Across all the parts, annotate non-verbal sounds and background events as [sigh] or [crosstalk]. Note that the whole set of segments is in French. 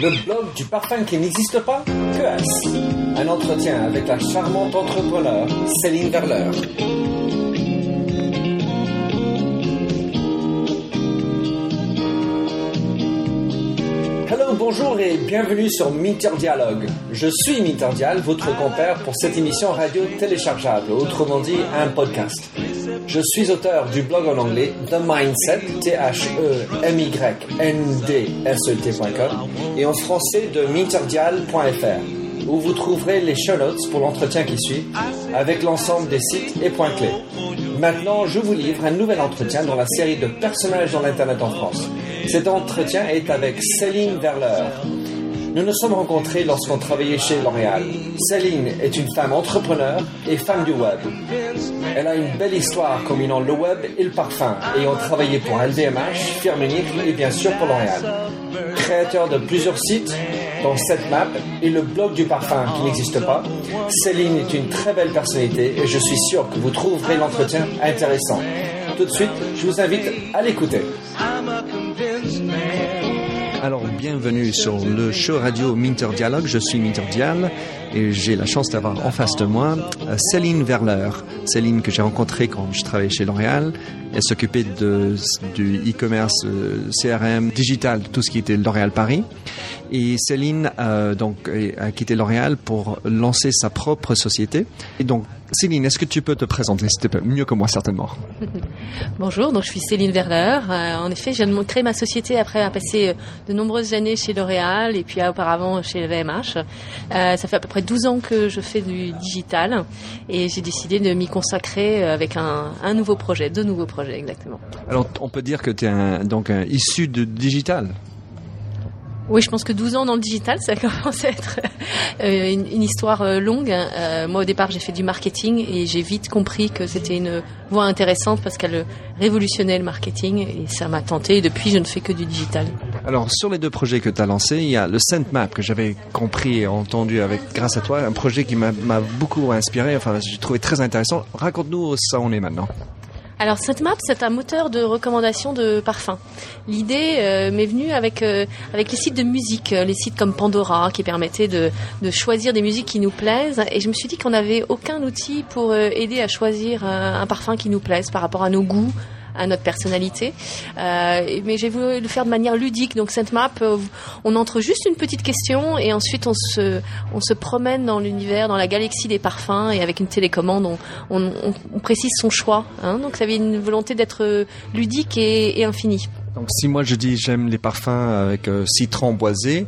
Le blog du parfum qui n'existe pas Que est-ce Un entretien avec la charmante entrepreneur Céline Verleur. Hello, bonjour et bienvenue sur Minter Dialogue. Je suis Minter Dial, votre compère pour cette émission radio téléchargeable, autrement dit un podcast. Je suis auteur du blog en anglais The Mindset, T-H-E-M-Y-N-D-S-E-T.com et en français de minterdial.fr où vous trouverez les show notes pour l'entretien qui suit avec l'ensemble des sites et points clés. Maintenant, je vous livre un nouvel entretien dans la série de personnages dans l'Internet en France. Cet entretien est avec Céline Verleur. Nous nous sommes rencontrés lorsqu'on travaillait chez L'Oréal. Céline est une femme entrepreneur et femme du web. Elle a une belle histoire combinant le web et le parfum, ayant travaillé pour LVMH, Firmenich et bien sûr pour L'Oréal. Créateur de plusieurs sites, dont Setmap et le blog du parfum qui n'existe pas, Céline est une très belle personnalité et je suis sûr que vous trouverez l'entretien intéressant. Tout de suite, je vous invite à l'écouter. Alors, bienvenue sur le show radio Minter Dialogue. Je suis Minter Dial et j'ai la chance d'avoir en face de moi euh, Céline Verleur. Céline que j'ai rencontrée quand je travaillais chez L'Oréal. Elle s'occupait du e-commerce, euh, CRM, digital, tout ce qui était L'Oréal Paris. Et Céline euh, donc a quitté L'Oréal pour lancer sa propre société. Et donc Céline, est-ce que tu peux te présenter, plaît, mieux que moi certainement [laughs] Bonjour, donc je suis Céline Verleur. Euh, en effet, je viens de créer ma société après avoir passé de nombreuses années chez L'Oréal et puis auparavant chez VMH. Euh, ça fait à peu près 12 ans que je fais du digital et j'ai décidé de m'y consacrer avec un, un, nouveau projet, deux nouveaux projets exactement. Alors, on peut dire que tu es un, donc un, issu de digital? Oui, je pense que 12 ans dans le digital, ça [laughs] commence à être euh, une, une, histoire euh, longue. Euh, moi, au départ, j'ai fait du marketing et j'ai vite compris que c'était une voie intéressante parce qu'elle révolutionnait le marketing et ça m'a tenté. Et depuis, je ne fais que du digital. Alors, sur les deux projets que tu as lancés, il y a le ScentMap que j'avais compris et entendu avec grâce à toi, un projet qui m'a beaucoup inspiré. Enfin, j'ai trouvé très intéressant. Raconte-nous où ça en est maintenant. Alors ScentMap, c'est un moteur de recommandation de parfums. L'idée euh, m'est venue avec euh, avec les sites de musique, euh, les sites comme Pandora qui permettaient de, de choisir des musiques qui nous plaisent. Et je me suis dit qu'on n'avait aucun outil pour aider à choisir un parfum qui nous plaise par rapport à nos goûts, à notre personnalité. Euh, mais j'ai voulu le faire de manière ludique. Donc cette map, euh, on entre juste une petite question et ensuite on se, on se promène dans l'univers, dans la galaxie des parfums et avec une télécommande, on, on, on précise son choix. Hein. Donc ça avait une volonté d'être ludique et, et infini. Donc si moi je dis j'aime les parfums avec euh, citron boisé,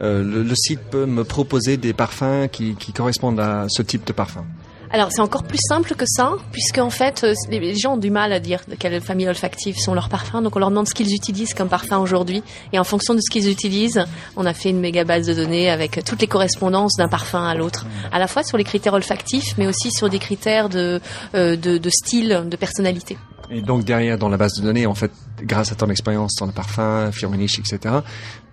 euh, le, le, site peut me proposer des parfums qui, qui correspondent à ce type de parfum. Alors c'est encore plus simple que ça, puisque en fait euh, les gens ont du mal à dire de quelles familles olfactives sont leurs parfums, donc on leur demande ce qu'ils utilisent comme parfum aujourd'hui, et en fonction de ce qu'ils utilisent, on a fait une méga base de données avec toutes les correspondances d'un parfum à l'autre, à la fois sur les critères olfactifs, mais aussi sur des critères de, euh, de, de style, de personnalité. Et donc derrière, dans la base de données, en fait, grâce à ton expérience dans le parfum, Firmenich, etc.,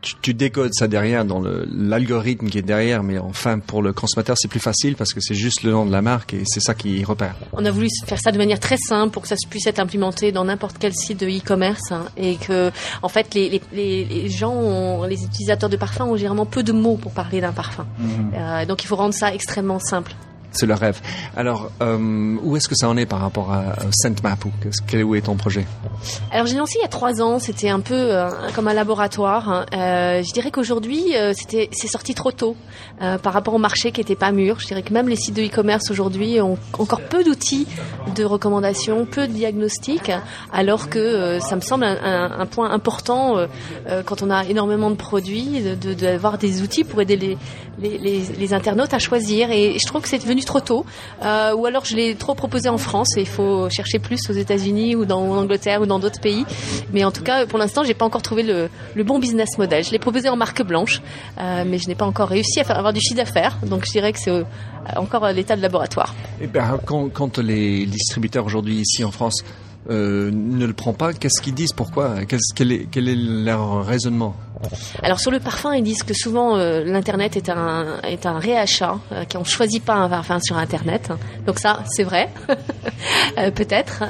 tu, tu, décodes ça derrière dans l'algorithme qui est derrière, mais enfin pour le consommateur c'est plus facile parce que c'est juste le nom de la marque et c'est ça qui repère. On a voulu faire ça de manière très simple pour que ça puisse être implémenté dans n'importe quel site de e-commerce hein, et que en fait les, les, les gens, ont, les utilisateurs de parfums ont généralement peu de mots pour parler d'un parfum. Mmh. Euh, donc il faut rendre ça extrêmement simple c'est le rêve. Alors, euh, où est-ce que ça en est par rapport à ScentMap ou quel où est ton projet? Alors, j'ai lancé il y a trois ans. C'était un peu euh, comme un laboratoire. Hein. Euh, je dirais qu'aujourd'hui, euh, c'était c'est sorti trop tôt euh, par rapport au marché qui était pas mûr. Je dirais que même les sites de e-commerce aujourd'hui ont encore peu d'outils de recommandation, peu de diagnostics, alors que euh, ça me semble un, point important quand on a énormément de produits, d'avoir de, de, des outils pour aider les, les, internautes à choisir. Et je trouve que c'est venu trop tôt, euh, ou alors je l'ai trop proposé en France et il faut chercher plus aux États-Unis ou dans en Angleterre ou dans d'autres pays. Mais en tout cas, pour l'instant, j'ai pas encore trouvé le, bon business model. Je l'ai proposé en marque blanche, euh, mais je n'ai pas encore réussi à avoir du chiffre d'affaires. Donc je dirais que c'est euh, encore l'état de laboratoire. Et ben, quand les distributeurs aujourd'hui ici en France euh, ne le prend pas, qu'est-ce qu'ils disent Pourquoi quel, est, leur raisonnement? Alors sur le parfum, ils disent que souvent euh, l'internet est un est un réachat, euh, qu'on choisit pas un parfum sur internet. Donc ça, c'est vrai, [laughs] euh, peut-être.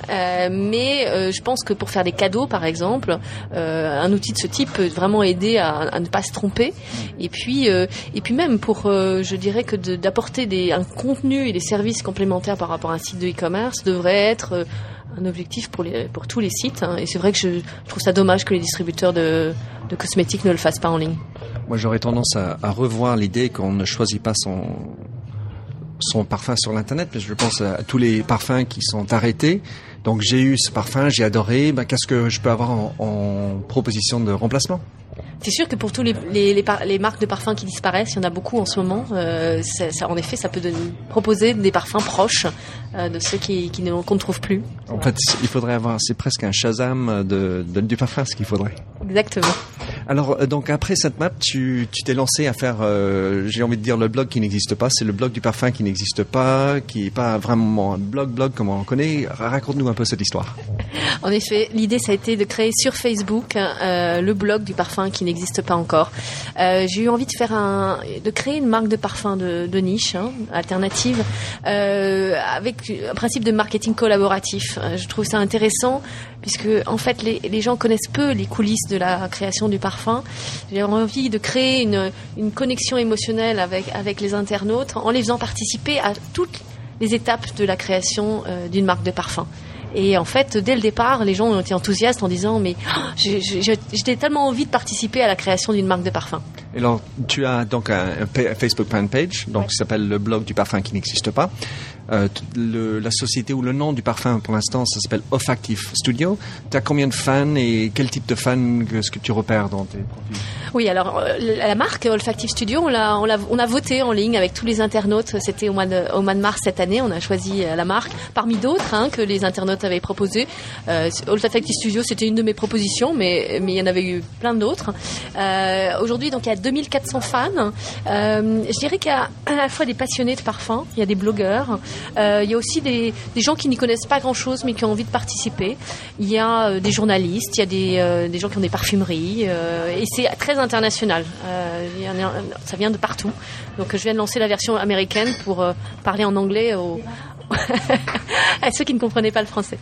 Mais je pense que pour faire des cadeaux, par exemple, un outil de ce type peut vraiment aider à, à ne pas se tromper. Et puis et puis même pour, je dirais que d'apporter des un contenu et des services complémentaires par rapport à un site de e-commerce devrait être un objectif pour, les, pour tous les sites. Hein. Et c'est vrai que je, trouve ça dommage que les distributeurs de, cosmétiques ne le fassent pas en ligne. Moi, j'aurais tendance à, revoir l'idée qu'on ne choisit pas son, son parfum sur l'internet, mais je pense à tous les parfums qui sont arrêtés. Donc j'ai eu ce parfum, j'ai adoré. Ben, Qu'est-ce que je peux avoir en proposition de remplacement? C'est sûr que pour tous les, les, les, marques de parfums qui disparaissent, il y en a beaucoup en ce moment. Euh, ça, en effet, ça peut donner, proposer des parfums proches euh, de ceux qui, qui qu'on ne trouve plus. En fait, il faudrait avoir, c'est presque un Shazam de, de, du parfum, ce qu'il faudrait. Exactement. Alors, euh, donc après cette map, tu t'es lancé à faire, euh, j'ai envie de dire le blog qui n'existe pas. C'est le blog du parfum qui n'existe pas, qui n'est pas vraiment un blog blog comme on connaît. Raconte-nous un peu cette histoire. [laughs] En effet, l'idée ça a été de créer sur Facebook euh, le blog du parfum qui n'existe pas encore. Euh, j'ai eu envie de faire un, de créer une marque de parfum de, niche, hein, alternative, avec un principe de marketing collaboratif. Je trouve ça intéressant puisque en fait les, gens connaissent peu les coulisses de la création du parfum. J'ai envie de créer une, une connexion émotionnelle avec les internautes en les faisant participer à toutes les étapes de la création euh, d'une marque de parfum. Et en fait, dès le départ, les gens ont été enthousiastes en disant mais oh, j'étais tellement envie de participer à la création d'une marque de parfum. Et alors, tu as donc un, Facebook fan page, donc qui s'appelle le blog du parfum qui n'existe pas. Euh, le, la société ou le nom du parfum pour l'instant, ça s'appelle Olfactive Studio. Tu as combien de fans et quel type de fans est-ce que tu repères dans tes profils? Oui, alors euh, la marque Olfactive Studio, on a, on, a, on a voté en ligne avec tous les internautes. C'était au mois de, au mois de mars cette année. On a choisi euh, la marque parmi d'autres hein, que les internautes avaient proposé. Euh, Olfactive Studio, c'était une de mes propositions, mais mais il y en avait eu plein d'autres. Euh, Aujourd'hui, donc il y a 2400 fans. Euh, je dirais qu'il y a à la fois des passionnés de parfums, il y a des blogueurs. Euh, il y a aussi des, gens qui n'y connaissent pas grand-chose mais qui ont envie de participer. Il y a euh, des journalistes, il y a des, des gens qui ont des parfumeries et c'est très international. ça vient de partout. Donc je viens de lancer la version américaine pour parler en anglais aux [laughs] à ceux qui ne comprenaient pas le français.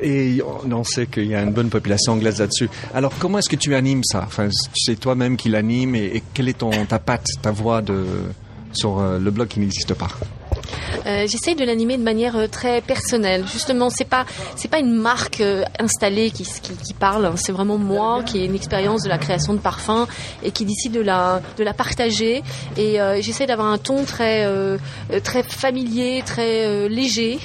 Et on sait qu'il y a une bonne population anglaise là-dessus. Alors, comment est-ce que tu animes ça? Enfin, c'est toi-même qui l'anime et, et quelle est ton, ta patte, ta voix de, sur le blog qui n'existe pas? Euh, j'essaye de l'animer de manière euh, très personnelle. Justement, c'est pas c'est pas une marque euh, installée qui, qui, qui parle. Hein. C'est vraiment moi qui ai une expérience de la création de parfums et qui décide de la de la partager. Et j'essaie d'avoir un ton très très familier, très léger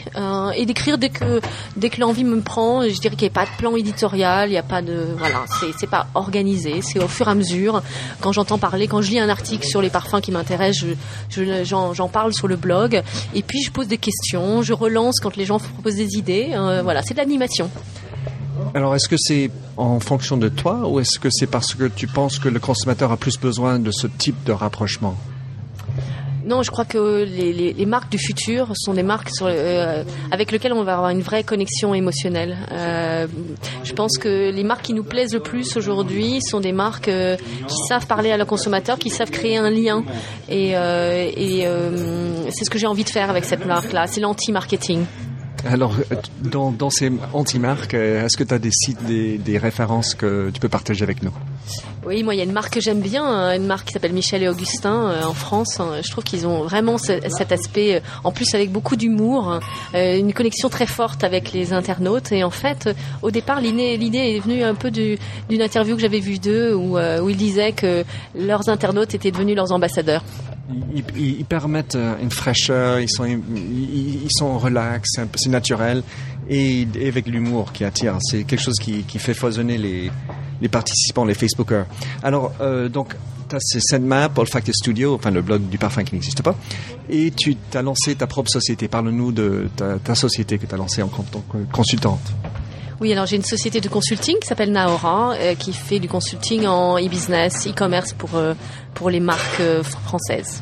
et d'écrire dès que dès que l'envie me prend. Je dirais qu'il n'y a pas de plan éditorial, il n'y a pas de voilà, c'est c'est pas organisé. C'est au fur et à mesure. Quand j'entends parler, quand je lis un article sur les parfums qui m'intéressent, je, j'en, j'en parle sur le blog. Et puis je pose des questions, je relance quand les gens proposent des idées. Euh, voilà, c'est de l'animation. Alors, est-ce que c'est en fonction de toi ou est-ce que c'est parce que tu penses que le consommateur a plus besoin de ce type de rapprochement? Non, je crois que les, marques du futur sont des marques sur, euh, avec lesquelles on va avoir une vraie connexion émotionnelle. Euh, je pense que les marques qui nous plaisent le plus aujourd'hui sont des marques euh, qui savent parler à la consommateur, qui savent créer un lien. Et, c'est ce que j'ai envie de faire avec cette marque-là. C'est l'anti-marketing. Alors, dans, dans ces anti-marques, est-ce que tu as des sites, des références que tu peux partager avec nous? Oui, moi, il y a une marque que j'aime bien, hein, une marque qui s'appelle Michel et Augustin euh, en France. Hein. Je trouve qu'ils ont vraiment cet aspect, euh, en plus avec beaucoup d'humour, hein, euh, une connexion très forte avec les internautes. Et en fait, au départ, l'idée est venue un peu d'une interview que j'avais vue d'eux où, ils disaient que leurs internautes étaient devenus leurs ambassadeurs. Ils, ils, permettent une fraîcheur, ils sont, ils, sont relax, c'est naturel, et, et avec l'humour qui attire. C'est quelque chose qui, qui fait foisonner les, les participants, les Facebookers. Alors, euh, donc, tu as cette map, Olfactive Studio, enfin le blog du parfum qui n'existe pas, et tu as lancé ta propre société. Parle-nous de ta, ta, société que tu as lancée en tant que consultante. Oui, alors j'ai une société de consulting qui s'appelle Naora, euh, qui fait du consulting en e-business, e-commerce pour, euh, pour les marques euh, françaises.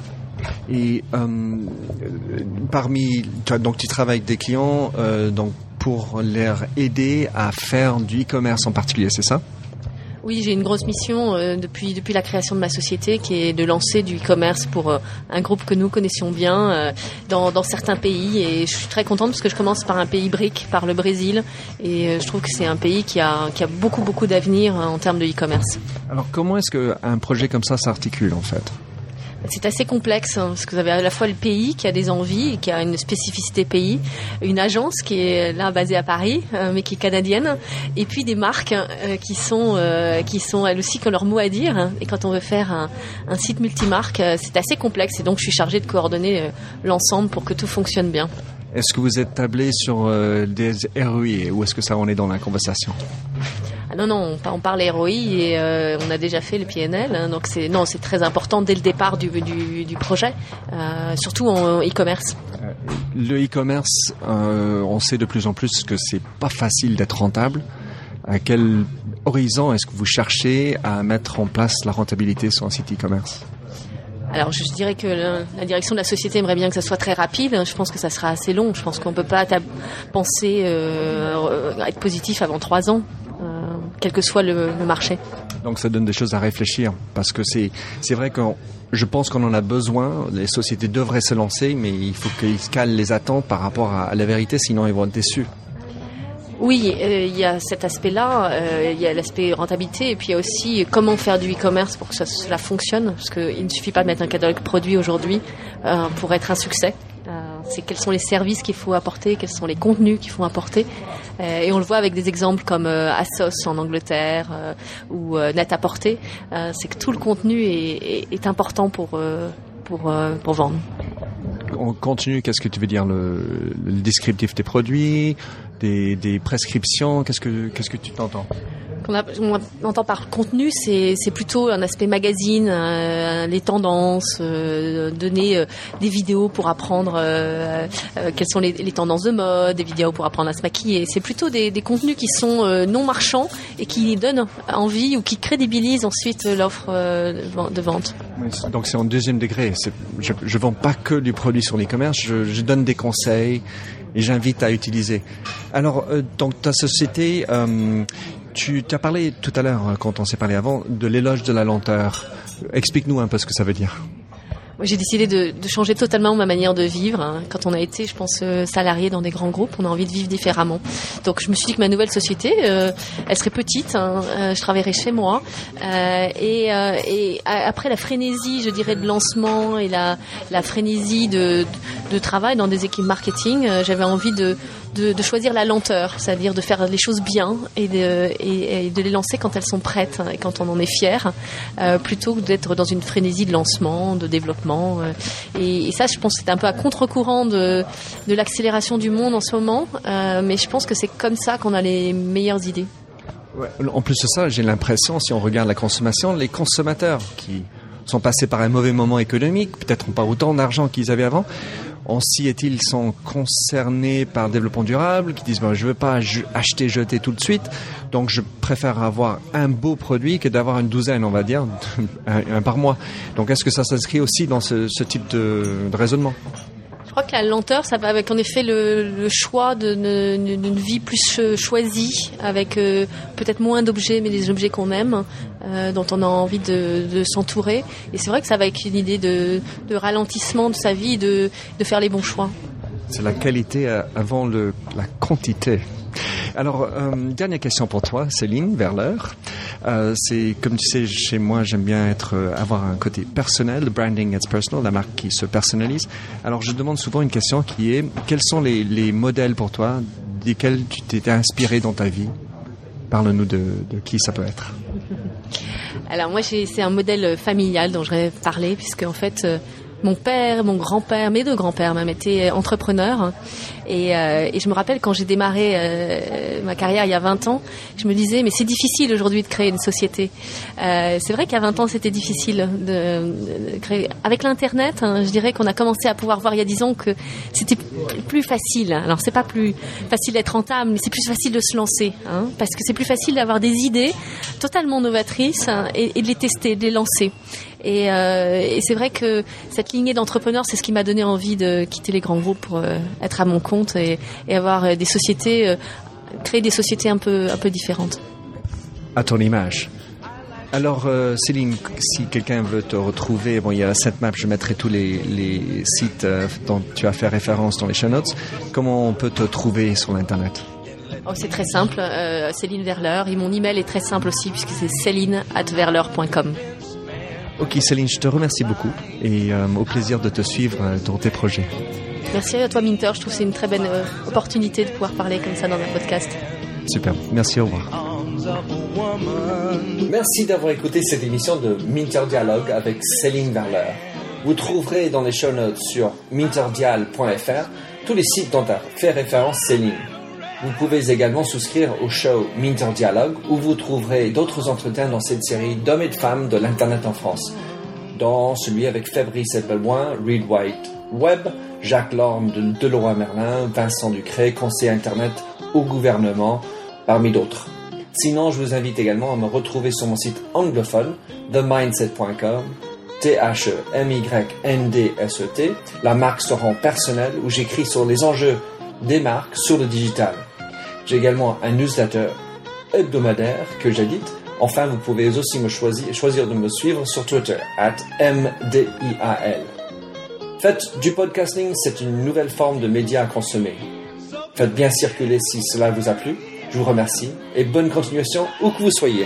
Et euh, parmi, donc tu travailles avec des clients, euh, donc pour les aider à faire du e-commerce en particulier, c'est ça? Oui, j'ai une grosse mission euh, depuis depuis la création de ma société qui est de lancer du e-commerce pour euh, un groupe que nous connaissions bien euh, dans, dans certains pays. Et je suis très contente parce que je commence par un pays brique, par le Brésil. Et je trouve que c'est un pays qui a qui a beaucoup beaucoup d'avenir en termes de e-commerce. Alors comment est-ce qu'un projet comme ça s'articule en fait? C'est assez complexe hein, parce que vous avez à la fois le pays qui a des envies qui a une spécificité pays, une agence qui est là basée à Paris euh, mais qui est canadienne, et puis des marques euh, qui sont euh, qui sont elles aussi qui ont leur mot à dire. Hein. Et quand on veut faire un, site multimarque, c'est assez complexe et donc je suis chargée de coordonner l'ensemble pour que tout fonctionne bien. Est-ce que vous êtes tablé sur des ROI ou est-ce que ça en est dans la conversation? Non, non, on, parle ROI et euh, on a déjà fait le PNL. Hein, donc c'est non, c'est très important dès le départ du, du, du projet, euh, surtout en e-commerce. Euh, le e-commerce, on sait de plus en plus que c'est pas facile d'être rentable. À quel horizon est-ce que vous cherchez à mettre en place la rentabilité sur un site e-commerce? Alors je dirais que la, direction de la société aimerait bien que ça soit très rapide. Je pense que ça sera assez long. Je pense qu'on ne peut pas penser euh, être positif avant trois ans quel que soit le, marché. Donc ça donne des choses à réfléchir parce que c'est c'est vrai que je pense qu'on en a besoin. Les sociétés devraient se lancer, mais il faut qu'ils calent les attentes par rapport à, la vérité, sinon ils vont être déçus. Oui, euh, il y a cet aspect-là, euh, il y a l'aspect rentabilité, et puis il y a aussi comment faire du e-commerce pour que ça, cela fonctionne, parce qu'il ne suffit pas de mettre un catalogue produit aujourd'hui euh, pour être un succès. c'est quels sont les services qu'il faut apporter, quels sont les contenus qu'il faut apporter. Et on le voit avec des exemples comme Asos en Angleterre ou Net-à-Porter. c'est que tout le contenu est, important pour, pour, pour vendre. On continue, qu'est-ce que tu veux dire le, le descriptif des produits, des, des prescriptions Qu'est-ce que qu'est-ce que tu t'entends? On, entend par contenu, c'est plutôt un aspect magazine, euh, les tendances, euh, donner euh, des vidéos pour apprendre quelles sont les, tendances de mode, des vidéos pour apprendre à se maquiller. C'est plutôt des, contenus qui sont non marchands et qui donnent envie ou qui crédibilisent ensuite l'offre de vente. donc c'est en deuxième degré. Je ne vends pas que du produit sur l'e-commerce, je, je donne des conseils et j'invite à utiliser. Alors, euh, donc ta société, tu as parlé tout à l'heure, quand on s'est parlé avant, de l'éloge de la lenteur. Explique-nous un peu ce que ça veut dire j'ai décidé de, de, changer totalement ma manière de vivre. Hein. Quand on a été, je pense, euh, salarié dans des grands groupes, on a envie de vivre différemment. Donc je me suis dit que ma nouvelle société, euh, elle serait petite. Hein. Euh, je travaillerais chez moi. Et, après la frénésie, je dirais, de lancement et la, frénésie de, travail dans des équipes marketing, j'avais envie de, de, choisir la lenteur, c'est-à-dire de faire les choses bien et de, et, de les lancer quand elles sont prêtes et quand on en est fier, plutôt que d'être dans une frénésie de lancement, de développement euh, et, ça, je pense, c'est un peu à contre-courant de, de l'accélération du monde en ce moment. Euh, mais je pense que c'est comme ça qu'on a les meilleures idées. En plus de ça, j'ai l'impression, si on regarde la consommation, les consommateurs qui sont passés par un mauvais moment économique, peut-être pas autant d'argent qu'ils avaient avant, si est-ils sont concernés par développement durable, qui disent ben, je veux pas acheter, jeter tout de suite, donc je préfère avoir un beau produit que d'avoir une douzaine, on va dire, [laughs] un, par mois. Donc est-ce que ça s'inscrit aussi dans ce, type de raisonnement? Je crois que la lenteur, ça va avec en effet le, choix d'une vie plus choisie, avec euh, peut-être moins d'objets, mais des objets qu'on aime, euh, dont on a envie de, s'entourer. Et c'est vrai que ça va avec une idée de, ralentissement de sa vie, de, de faire les bons choix. C'est la qualité euh, avant le, la quantité. Alors, euh, dernière question pour toi, Céline, vers. Euh, c'est comme tu sais, chez moi, j'aime bien être euh, avoir un côté personnel. Le branding it's personal, la marque qui se personnalise. Alors, je demande souvent une question qui est quels sont les, les modèles pour toi desquels tu t'es inspiré dans ta vie? Parle-nous de, de qui ça peut être. Alors moi, c'est un modèle familial dont je vais parler, puisque en fait, mon père, mon grand-père, mes deux grands-pères même étaient entrepreneurs. Et, euh, et je me rappelle quand j'ai démarré euh, ma carrière il y a 20 ans, je me disais mais c'est difficile aujourd'hui de créer une société. Euh, c'est vrai qu'à 20 ans c'était difficile de, créer. Avec l'internet, hein, je dirais qu'on a commencé à pouvoir voir il y a 10 ans que c'était plus facile. Alors c'est pas plus facile d'être rentable, mais c'est plus facile de se lancer, hein, parce que c'est plus facile d'avoir des idées totalement novatrices hein, et, de les tester, de les lancer. Et, et c'est vrai que cette lignée d'entrepreneurs, c'est ce qui m'a donné envie de quitter les grands groupes pour être à mon compte et, et avoir des sociétés, créer des sociétés un peu, un peu différentes. À ton image. Alors, euh, Céline, si quelqu'un veut te retrouver, bon, il y a cette map, je mettrai tous les, les sites euh, dont tu as fait référence dans les show notes. Comment on peut te trouver sur l'Internet? Oh, C'est très simple, euh, Céline Verleur. Et mon email est très simple aussi, puisque c'est céline.verleur.com. Ok, Céline, je te remercie beaucoup et au plaisir de te suivre dans tes projets. Merci à toi, Minter. Je trouve que c'est une très belle opportunité de pouvoir parler comme ça dans un podcast. Super. Merci, au revoir. Merci d'avoir écouté cette émission de Minter Dialogue avec Céline Verler. Vous trouverez dans les show notes sur minterdial.fr tous les sites dont a fait référence Céline. Vous pouvez également souscrire au show Minter Dialogue où vous trouverez d'autres entretiens dans cette série d'hommes et de femmes de l'Internet en France. Dans celui avec Fabrice Eppelmoin, Reed White Web, Jacques Lorme de Deloitte Merlin, Vincent Ducré, conseiller Internet au gouvernement, parmi d'autres. Sinon, je vous invite également à me retrouver sur mon site anglophone, themindset.com, T-H-E-M-Y-N-D-S-E-T. La marque se rend personnelle où j'écris sur les enjeux des marques sur le digital. J'ai également un newsletter hebdomadaire que j'édite. Enfin, vous pouvez aussi me choisir, choisir de me suivre sur Twitter, at MDIAL. Faites du podcasting, c'est une nouvelle forme de média à consommer. Faites bien circuler si cela vous a plu. Je vous remercie et bonne continuation où que vous soyez.